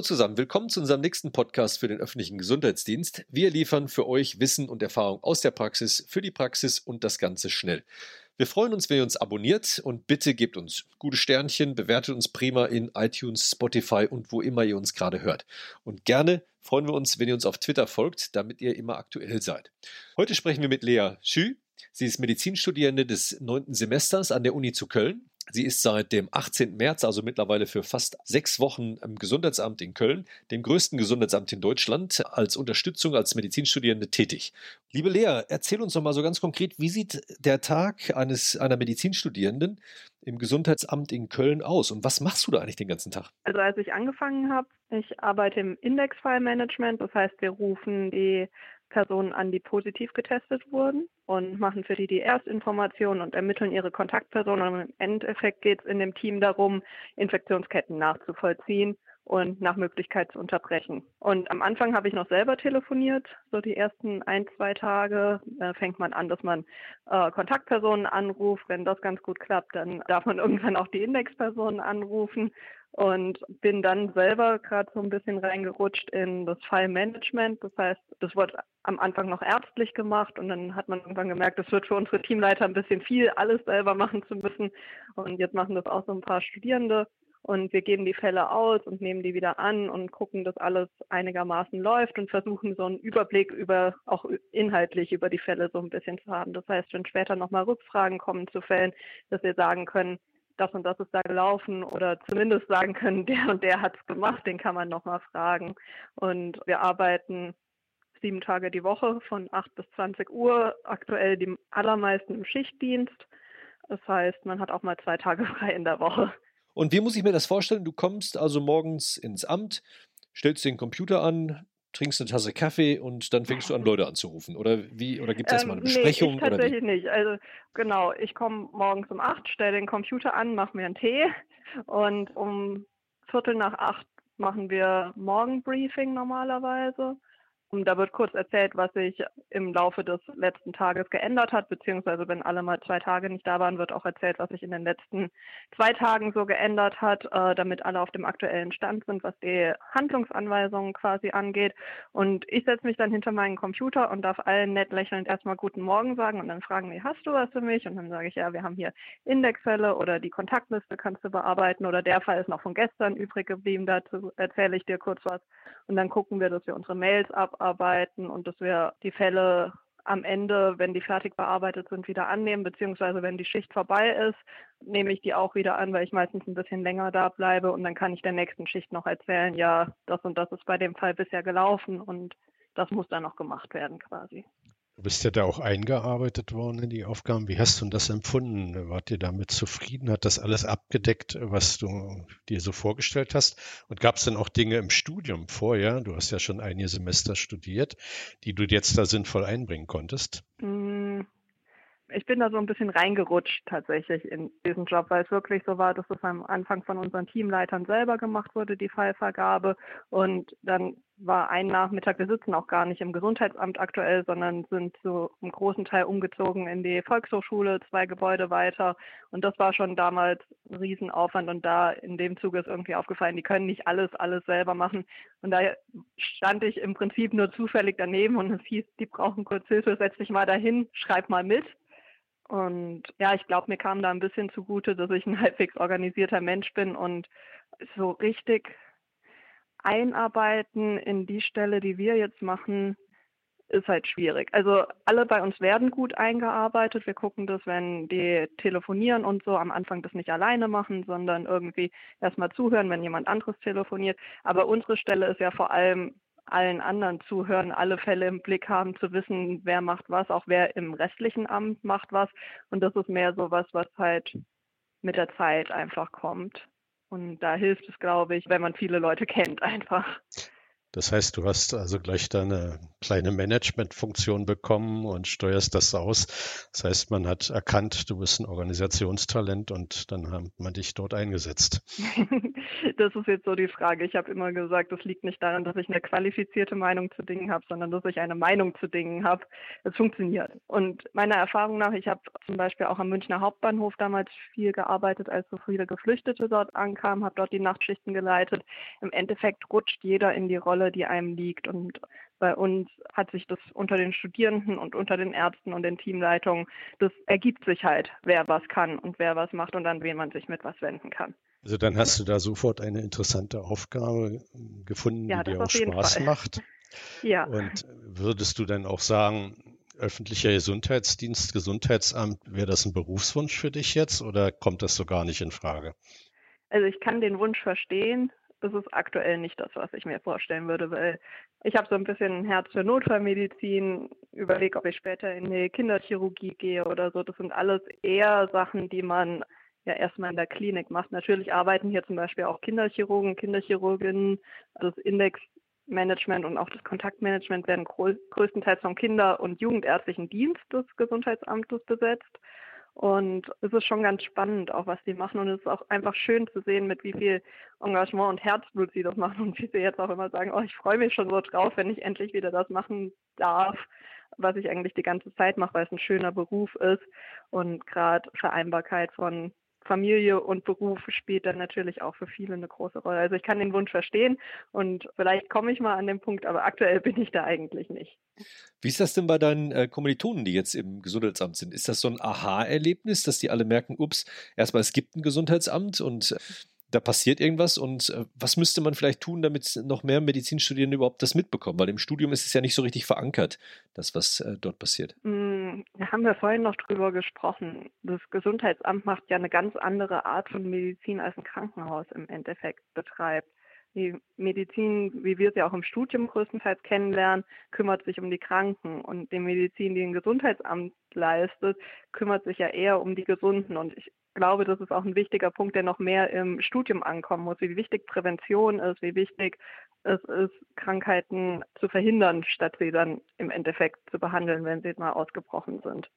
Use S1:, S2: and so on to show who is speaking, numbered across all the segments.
S1: Hallo zusammen, willkommen zu unserem nächsten Podcast für den öffentlichen Gesundheitsdienst. Wir liefern für euch Wissen und Erfahrung aus der Praxis, für die Praxis und das Ganze schnell. Wir freuen uns, wenn ihr uns abonniert und bitte gebt uns gute Sternchen, bewertet uns prima in iTunes, Spotify und wo immer ihr uns gerade hört. Und gerne freuen wir uns, wenn ihr uns auf Twitter folgt, damit ihr immer aktuell seid. Heute sprechen wir mit Lea Schü. Sie ist Medizinstudierende des neunten Semesters an der Uni zu Köln Sie ist seit dem 18. März, also mittlerweile für fast sechs Wochen im Gesundheitsamt in Köln, dem größten Gesundheitsamt in Deutschland, als Unterstützung als Medizinstudierende tätig. Liebe Lea, erzähl uns doch mal so ganz konkret, wie sieht der Tag eines einer Medizinstudierenden im Gesundheitsamt in Köln aus und was machst du da eigentlich den ganzen Tag?
S2: Also als ich angefangen habe, ich arbeite im Index-File-Management, das heißt, wir rufen die Personen an, die positiv getestet wurden und machen für die die Erstinformationen und ermitteln ihre Kontaktpersonen. Und im Endeffekt geht es in dem Team darum, Infektionsketten nachzuvollziehen und nach Möglichkeit zu unterbrechen. Und am Anfang habe ich noch selber telefoniert. So die ersten ein, zwei Tage äh, fängt man an, dass man äh, Kontaktpersonen anruft. Wenn das ganz gut klappt, dann darf man irgendwann auch die Indexpersonen anrufen und bin dann selber gerade so ein bisschen reingerutscht in das File-Management. Das heißt, das wurde am Anfang noch ärztlich gemacht und dann hat man irgendwann gemerkt, das wird für unsere Teamleiter ein bisschen viel, alles selber machen zu müssen. Und jetzt machen das auch so ein paar Studierende und wir geben die Fälle aus und nehmen die wieder an und gucken, dass alles einigermaßen läuft und versuchen so einen Überblick über auch inhaltlich über die Fälle so ein bisschen zu haben. Das heißt, wenn später nochmal Rückfragen kommen zu Fällen, dass wir sagen können, das und das ist da gelaufen oder zumindest sagen können, der und der hat es gemacht, den kann man nochmal fragen. Und wir arbeiten sieben Tage die Woche von 8 bis 20 Uhr, aktuell die allermeisten im Schichtdienst. Das heißt, man hat auch mal zwei Tage frei in der Woche.
S1: Und wie muss ich mir das vorstellen? Du kommst also morgens ins Amt, stellst den Computer an, trinkst eine Tasse Kaffee und dann fängst du an, Leute anzurufen? Oder wie, oder gibt es erstmal eine Besprechung?
S2: Nee, ich tatsächlich nicht. Also genau, ich komme morgens um acht, stelle den Computer an, mache mir einen Tee und um Viertel nach acht machen wir Morgenbriefing normalerweise. Und da wird kurz erzählt, was sich im Laufe des letzten Tages geändert hat, beziehungsweise wenn alle mal zwei Tage nicht da waren, wird auch erzählt, was sich in den letzten zwei Tagen so geändert hat, äh, damit alle auf dem aktuellen Stand sind, was die Handlungsanweisungen quasi angeht. Und ich setze mich dann hinter meinen Computer und darf allen nett lächelnd erstmal Guten Morgen sagen und dann fragen die, hast du was für mich? Und dann sage ich, ja, wir haben hier Indexfälle oder die Kontaktliste kannst du bearbeiten oder der Fall ist noch von gestern übrig geblieben, dazu erzähle ich dir kurz was. Und dann gucken wir, dass wir unsere Mails ab abarbeiten und dass wir die Fälle am Ende, wenn die fertig bearbeitet sind, wieder annehmen, beziehungsweise wenn die Schicht vorbei ist, nehme ich die auch wieder an, weil ich meistens ein bisschen länger da bleibe und dann kann ich der nächsten Schicht noch erzählen, ja, das und das ist bei dem Fall bisher gelaufen und das muss dann noch gemacht werden quasi.
S3: Du bist ja da auch eingearbeitet worden in die Aufgaben. Wie hast du das empfunden? Wart ihr damit zufrieden? Hat das alles abgedeckt, was du dir so vorgestellt hast? Und gab es denn auch Dinge im Studium vorher? Du hast ja schon einige Semester studiert, die du jetzt da sinnvoll einbringen konntest?
S2: Ich bin da so ein bisschen reingerutscht tatsächlich in diesen Job, weil es wirklich so war, dass es am Anfang von unseren Teamleitern selber gemacht wurde, die Fallvergabe. Und dann war ein Nachmittag, wir sitzen auch gar nicht im Gesundheitsamt aktuell, sondern sind so im großen Teil umgezogen in die Volkshochschule, zwei Gebäude weiter. Und das war schon damals ein Riesenaufwand. Und da in dem Zuge ist irgendwie aufgefallen, die können nicht alles, alles selber machen. Und da stand ich im Prinzip nur zufällig daneben und es hieß, die brauchen kurz Hilfe, setz dich mal dahin, schreib mal mit. Und ja, ich glaube, mir kam da ein bisschen zugute, dass ich ein halbwegs organisierter Mensch bin und so richtig einarbeiten in die Stelle, die wir jetzt machen, ist halt schwierig. Also alle bei uns werden gut eingearbeitet. Wir gucken das, wenn die telefonieren und so am Anfang das nicht alleine machen, sondern irgendwie erstmal zuhören, wenn jemand anderes telefoniert. Aber unsere Stelle ist ja vor allem allen anderen zuhören, alle Fälle im Blick haben, zu wissen, wer macht was, auch wer im restlichen Amt macht was. Und das ist mehr so was, was halt mit der Zeit einfach kommt. Und da hilft es, glaube ich, wenn man viele Leute kennt einfach.
S3: Das heißt, du hast also gleich deine kleine Managementfunktion bekommen und steuerst das aus. Das heißt, man hat erkannt, du bist ein Organisationstalent und dann hat man dich dort eingesetzt.
S2: das ist jetzt so die Frage. Ich habe immer gesagt, das liegt nicht daran, dass ich eine qualifizierte Meinung zu Dingen habe, sondern dass ich eine Meinung zu Dingen habe. Es funktioniert. Und meiner Erfahrung nach, ich habe zum Beispiel auch am Münchner Hauptbahnhof damals viel gearbeitet, als so viele Geflüchtete dort ankamen, habe dort die Nachtschichten geleitet. Im Endeffekt rutscht jeder in die Rolle Rolle, die einem liegt. Und bei uns hat sich das unter den Studierenden und unter den Ärzten und den Teamleitungen, das ergibt sich halt, wer was kann und wer was macht und an wen man sich mit was wenden kann.
S3: Also dann hast du da sofort eine interessante Aufgabe gefunden, ja, die dir auch Spaß Fall. macht.
S2: Ja.
S3: Und würdest du dann auch sagen, öffentlicher Gesundheitsdienst, Gesundheitsamt, wäre das ein Berufswunsch für dich jetzt oder kommt das so gar nicht in Frage?
S2: Also ich kann den Wunsch verstehen das ist aktuell nicht das, was ich mir vorstellen würde, weil ich habe so ein bisschen ein Herz für Notfallmedizin, überlege, ob ich später in die Kinderchirurgie gehe oder so. Das sind alles eher Sachen, die man ja erstmal in der Klinik macht. Natürlich arbeiten hier zum Beispiel auch Kinderchirurgen, Kinderchirurginnen, das Indexmanagement und auch das Kontaktmanagement werden größtenteils vom Kinder- und Jugendärztlichen Dienst des Gesundheitsamtes besetzt. Und es ist schon ganz spannend, auch was sie machen. Und es ist auch einfach schön zu sehen, mit wie viel Engagement und Herzblut sie das machen und wie sie jetzt auch immer sagen, oh, ich freue mich schon so drauf, wenn ich endlich wieder das machen darf, was ich eigentlich die ganze Zeit mache, weil es ein schöner Beruf ist. Und gerade Vereinbarkeit von Familie und Beruf spielt dann natürlich auch für viele eine große Rolle. Also ich kann den Wunsch verstehen und vielleicht komme ich mal an den Punkt, aber aktuell bin ich da eigentlich nicht.
S1: Wie ist das denn bei deinen äh, Kommilitonen, die jetzt im Gesundheitsamt sind? Ist das so ein Aha-Erlebnis, dass die alle merken, ups, erstmal es gibt ein Gesundheitsamt und da passiert irgendwas und äh, was müsste man vielleicht tun, damit noch mehr Medizinstudierende überhaupt das mitbekommen? Weil im Studium ist es ja nicht so richtig verankert, das, was äh, dort passiert.
S2: Mm, da haben wir vorhin noch drüber gesprochen. Das Gesundheitsamt macht ja eine ganz andere Art von Medizin als ein Krankenhaus im Endeffekt betreibt. Die Medizin, wie wir sie auch im Studium größtenteils kennenlernen, kümmert sich um die Kranken und die Medizin, die ein Gesundheitsamt leistet, kümmert sich ja eher um die Gesunden. Und ich glaube, das ist auch ein wichtiger Punkt, der noch mehr im Studium ankommen muss, wie wichtig Prävention ist, wie wichtig es ist, Krankheiten zu verhindern, statt sie dann im Endeffekt zu behandeln, wenn sie mal ausgebrochen sind.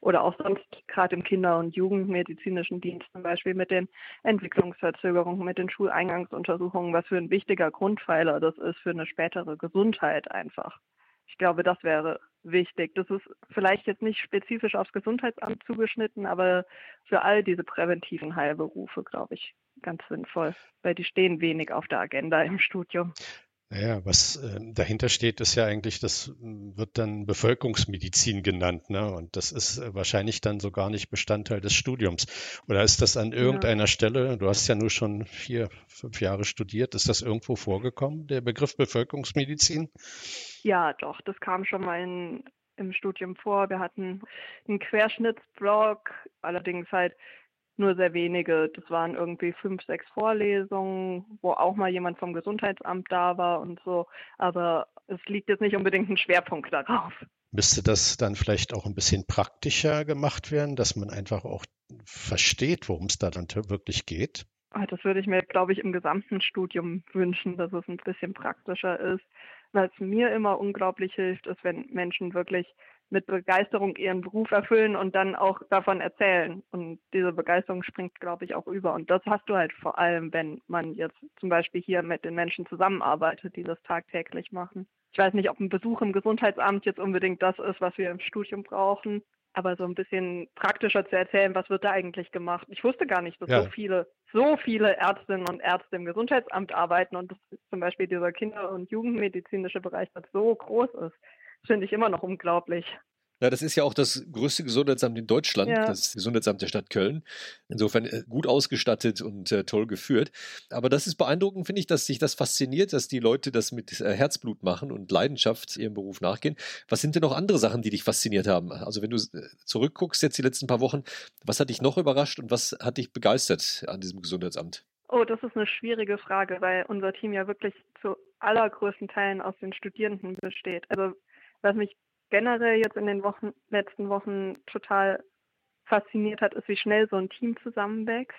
S2: Oder auch sonst gerade im Kinder- und Jugendmedizinischen Dienst zum Beispiel mit den Entwicklungsverzögerungen, mit den Schuleingangsuntersuchungen, was für ein wichtiger Grundpfeiler das ist für eine spätere Gesundheit einfach. Ich glaube, das wäre wichtig. Das ist vielleicht jetzt nicht spezifisch aufs Gesundheitsamt zugeschnitten, aber für all diese präventiven Heilberufe, glaube ich, ganz sinnvoll, weil die stehen wenig auf der Agenda im Studium.
S3: Naja, was äh, dahinter steht, ist ja eigentlich, das hm, wird dann Bevölkerungsmedizin genannt, ne? Und das ist äh, wahrscheinlich dann so gar nicht Bestandteil des Studiums. Oder ist das an irgendeiner ja. Stelle, du hast ja nur schon vier, fünf Jahre studiert, ist das irgendwo vorgekommen, der Begriff Bevölkerungsmedizin?
S2: Ja, doch, das kam schon mal in, im Studium vor. Wir hatten einen Querschnittsblog, allerdings halt nur sehr wenige. Das waren irgendwie fünf, sechs Vorlesungen, wo auch mal jemand vom Gesundheitsamt da war und so. Aber es liegt jetzt nicht unbedingt ein Schwerpunkt darauf.
S3: Müsste das dann vielleicht auch ein bisschen praktischer gemacht werden, dass man einfach auch versteht, worum es da dann wirklich geht?
S2: Ah, das würde ich mir, glaube ich, im gesamten Studium wünschen, dass es ein bisschen praktischer ist. Was mir immer unglaublich hilft, ist, wenn Menschen wirklich mit Begeisterung ihren Beruf erfüllen und dann auch davon erzählen. Und diese Begeisterung springt, glaube ich, auch über. Und das hast du halt vor allem, wenn man jetzt zum Beispiel hier mit den Menschen zusammenarbeitet, die das tagtäglich machen. Ich weiß nicht, ob ein Besuch im Gesundheitsamt jetzt unbedingt das ist, was wir im Studium brauchen, aber so ein bisschen praktischer zu erzählen, was wird da eigentlich gemacht. Ich wusste gar nicht, dass ja. so viele, so viele Ärztinnen und Ärzte im Gesundheitsamt arbeiten und dass zum Beispiel dieser Kinder- und Jugendmedizinische Bereich das so groß ist finde ich immer noch unglaublich.
S1: Na, das ist ja auch das größte Gesundheitsamt in Deutschland, ja. das Gesundheitsamt der Stadt Köln. Insofern äh, gut ausgestattet und äh, toll geführt. Aber das ist beeindruckend, finde ich, dass sich das fasziniert, dass die Leute das mit äh, Herzblut machen und Leidenschaft ihrem Beruf nachgehen. Was sind denn noch andere Sachen, die dich fasziniert haben? Also wenn du äh, zurückguckst jetzt die letzten paar Wochen, was hat dich noch überrascht und was hat dich begeistert an diesem Gesundheitsamt?
S2: Oh, das ist eine schwierige Frage, weil unser Team ja wirklich zu allergrößten Teilen aus den Studierenden besteht. Also was mich generell jetzt in den Wochen, letzten Wochen total fasziniert hat, ist, wie schnell so ein Team zusammenwächst.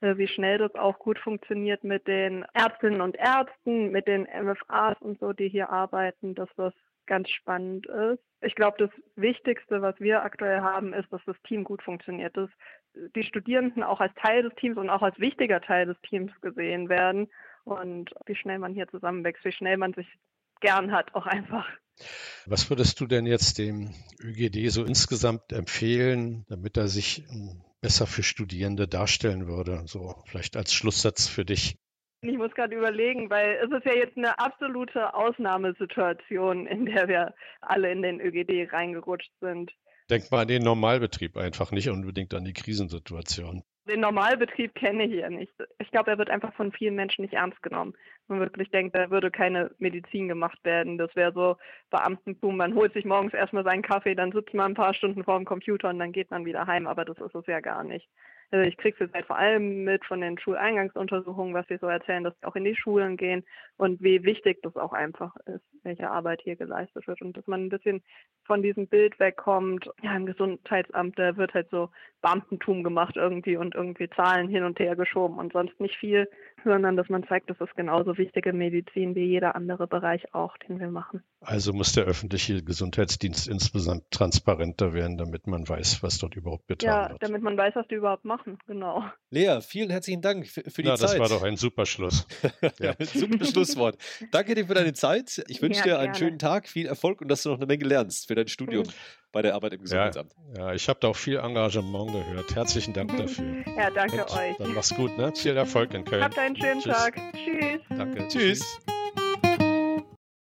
S2: äh, wie schnell das auch gut funktioniert mit den Ärztinnen und Ärzten, mit den MFAs und so, die hier arbeiten, dass das ganz spannend ist. Ich glaube, das Wichtigste, was wir aktuell haben, ist, dass das Team gut funktioniert, dass die Studierenden auch als Teil des Teams und auch als wichtiger Teil des Teams gesehen werden und wie schnell man hier zusammenwächst, wie schnell man sich gern hat, auch einfach.
S3: Was würdest du denn jetzt dem ÖGD so insgesamt empfehlen, damit er sich ähm, besser für Studierende darstellen würde? So vielleicht als Schlusssatz für dich.
S2: Ich muss gerade überlegen, weil es ist ja jetzt eine absolute Ausnahmesituation, in der wir alle in den ÖGD reingerutscht sind.
S3: Denk mal an den Normalbetrieb einfach, nicht unbedingt an die Krisensituation.
S2: Den Normalbetrieb kenne ich ja nicht. Ich glaube, er wird einfach von vielen Menschen nicht ernst genommen. Man wirklich denkt, da würde keine Medizin gemacht werden. Das wäre so Beamtentum. Man holt sich morgens erstmal seinen Kaffee, dann sitzt man ein paar Stunden vor dem Computer und dann geht man wieder heim. Aber das ist es ja gar nicht. Also ich kriege es halt vor allem mit von den Schuleingangsuntersuchungen, was sie so erzählen, dass sie auch in die Schulen gehen und wie wichtig das auch einfach ist, welche Arbeit hier geleistet wird und dass man ein bisschen von diesem Bild wegkommt. Ja, im Gesundheitsamt, da wird halt so Beamtentum gemacht irgendwie und irgendwie Zahlen hin und her geschoben und sonst nicht viel, sondern dass man zeigt, das ist genauso wichtige Medizin wie jeder andere Bereich auch, den wir machen.
S3: Also muss der öffentliche Gesundheitsdienst insgesamt transparenter werden, damit man weiß, was dort überhaupt getan
S2: ja,
S3: wird.
S2: Ja, damit man weiß, was die überhaupt machen, genau.
S1: Lea, vielen herzlichen Dank für, für die
S3: Na,
S1: Zeit.
S3: Das war doch ein super Schluss.
S1: ja. super Schlusswort. Danke dir für deine Zeit. Ich wünsche ja, dir einen gerne. schönen Tag, viel Erfolg und dass du noch eine Menge lernst für dein Studium mhm. bei der Arbeit im Gesundheitsamt.
S3: Ja, ja ich habe da auch viel Engagement gehört. Herzlichen Dank dafür.
S2: ja, danke
S3: und
S2: euch.
S3: Dann mach's gut, ne? Viel Erfolg in Köln.
S2: Habt einen schönen
S3: Tschüss.
S2: Tag. Tschüss.
S3: Danke.
S1: Tschüss. Tschüss.